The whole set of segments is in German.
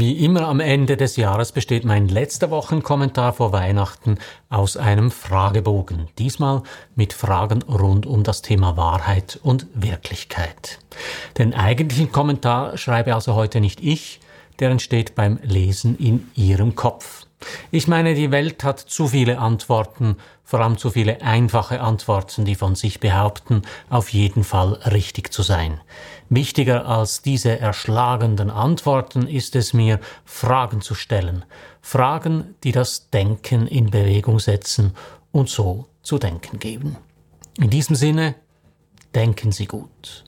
Wie immer am Ende des Jahres besteht mein letzter Wochenkommentar vor Weihnachten aus einem Fragebogen. Diesmal mit Fragen rund um das Thema Wahrheit und Wirklichkeit. Den eigentlichen Kommentar schreibe also heute nicht ich, der entsteht beim Lesen in Ihrem Kopf. Ich meine, die Welt hat zu viele Antworten, vor allem zu viele einfache Antworten, die von sich behaupten, auf jeden Fall richtig zu sein. Wichtiger als diese erschlagenden Antworten ist es mir, Fragen zu stellen. Fragen, die das Denken in Bewegung setzen und so zu denken geben. In diesem Sinne, denken Sie gut.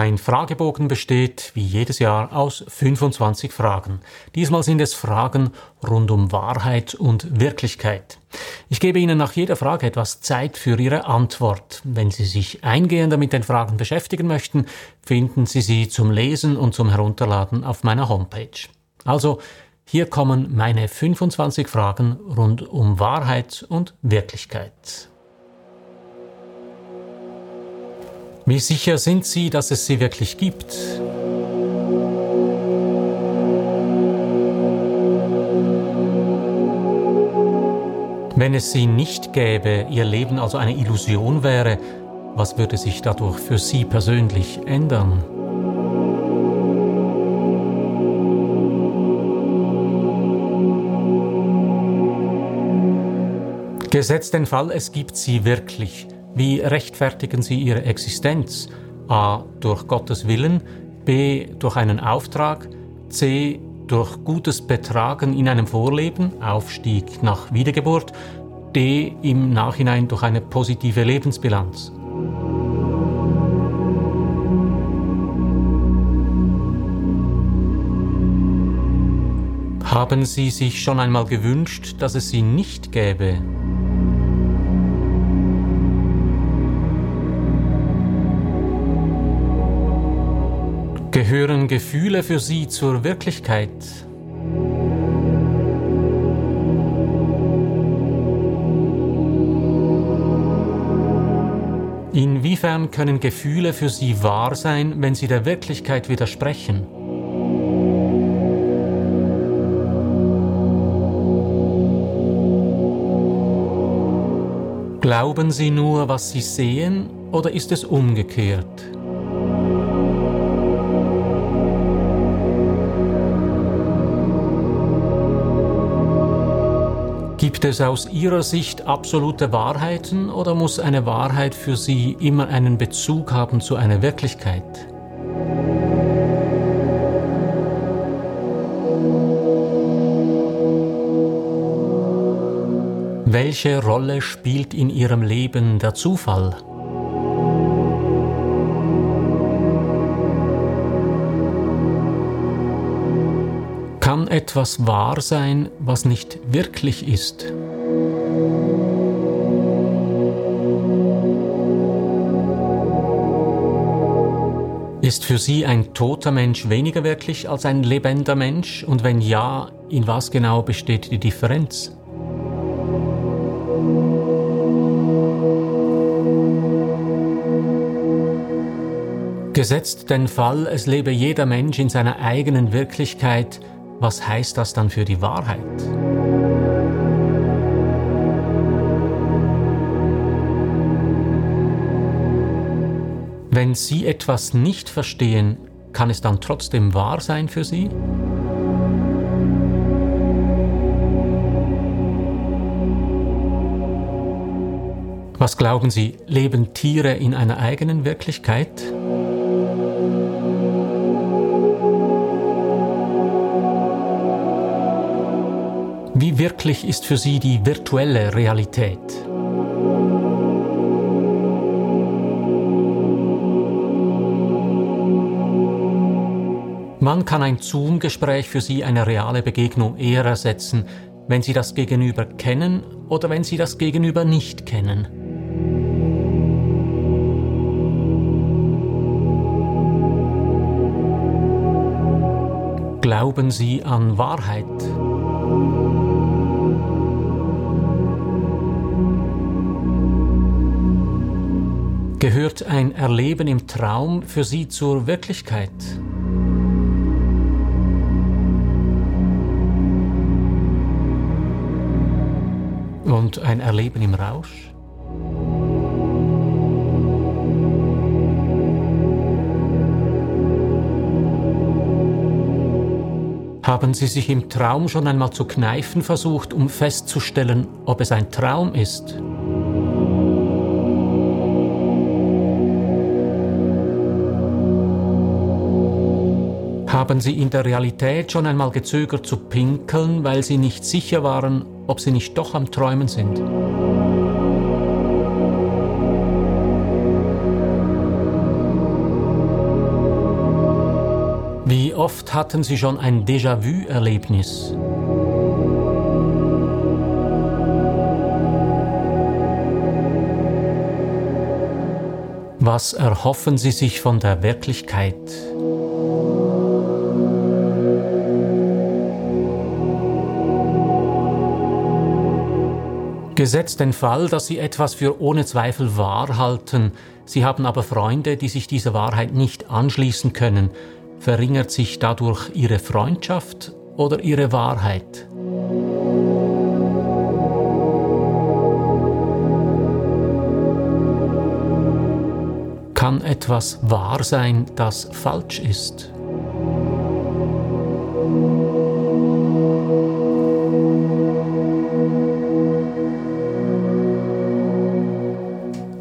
Mein Fragebogen besteht wie jedes Jahr aus 25 Fragen. Diesmal sind es Fragen rund um Wahrheit und Wirklichkeit. Ich gebe Ihnen nach jeder Frage etwas Zeit für Ihre Antwort. Wenn Sie sich eingehender mit den Fragen beschäftigen möchten, finden Sie sie zum Lesen und zum Herunterladen auf meiner Homepage. Also, hier kommen meine 25 Fragen rund um Wahrheit und Wirklichkeit. Wie sicher sind Sie, dass es sie wirklich gibt? Wenn es sie nicht gäbe, Ihr Leben also eine Illusion wäre, was würde sich dadurch für Sie persönlich ändern? Gesetzt den Fall, es gibt sie wirklich. Wie rechtfertigen sie ihre Existenz? A. Durch Gottes Willen, B. Durch einen Auftrag, C. Durch gutes Betragen in einem Vorleben, Aufstieg nach Wiedergeburt, D. Im Nachhinein durch eine positive Lebensbilanz. Haben Sie sich schon einmal gewünscht, dass es sie nicht gäbe? Gehören Gefühle für Sie zur Wirklichkeit? Inwiefern können Gefühle für Sie wahr sein, wenn sie der Wirklichkeit widersprechen? Glauben Sie nur, was Sie sehen, oder ist es umgekehrt? Gibt es aus Ihrer Sicht absolute Wahrheiten oder muss eine Wahrheit für Sie immer einen Bezug haben zu einer Wirklichkeit? Welche Rolle spielt in Ihrem Leben der Zufall? Etwas wahr sein, was nicht wirklich ist? Ist für Sie ein toter Mensch weniger wirklich als ein lebender Mensch? Und wenn ja, in was genau besteht die Differenz? Gesetzt den Fall, es lebe jeder Mensch in seiner eigenen Wirklichkeit, was heißt das dann für die Wahrheit? Wenn Sie etwas nicht verstehen, kann es dann trotzdem wahr sein für Sie? Was glauben Sie, leben Tiere in einer eigenen Wirklichkeit? Wie wirklich ist für Sie die virtuelle Realität? Wann kann ein Zoom-Gespräch für Sie eine reale Begegnung eher ersetzen? wenn Sie das Gegenüber kennen oder wenn Sie das Gegenüber nicht kennen. Glauben Sie an Wahrheit? Gehört ein Erleben im Traum für Sie zur Wirklichkeit? Und ein Erleben im Rausch? Haben Sie sich im Traum schon einmal zu kneifen versucht, um festzustellen, ob es ein Traum ist? Haben Sie in der Realität schon einmal gezögert zu pinkeln, weil Sie nicht sicher waren, ob Sie nicht doch am Träumen sind? Wie oft hatten Sie schon ein Déjà-vu-Erlebnis? Was erhoffen Sie sich von der Wirklichkeit? Gesetzt den Fall, dass Sie etwas für ohne Zweifel wahr halten, Sie haben aber Freunde, die sich dieser Wahrheit nicht anschließen können, Verringert sich dadurch ihre Freundschaft oder ihre Wahrheit? Kann etwas wahr sein, das falsch ist?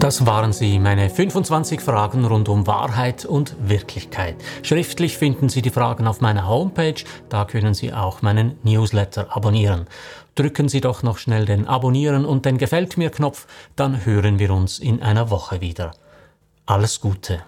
Das waren sie, meine 25 Fragen rund um Wahrheit und Wirklichkeit. Schriftlich finden Sie die Fragen auf meiner Homepage, da können Sie auch meinen Newsletter abonnieren. Drücken Sie doch noch schnell den Abonnieren und den Gefällt mir Knopf, dann hören wir uns in einer Woche wieder. Alles Gute.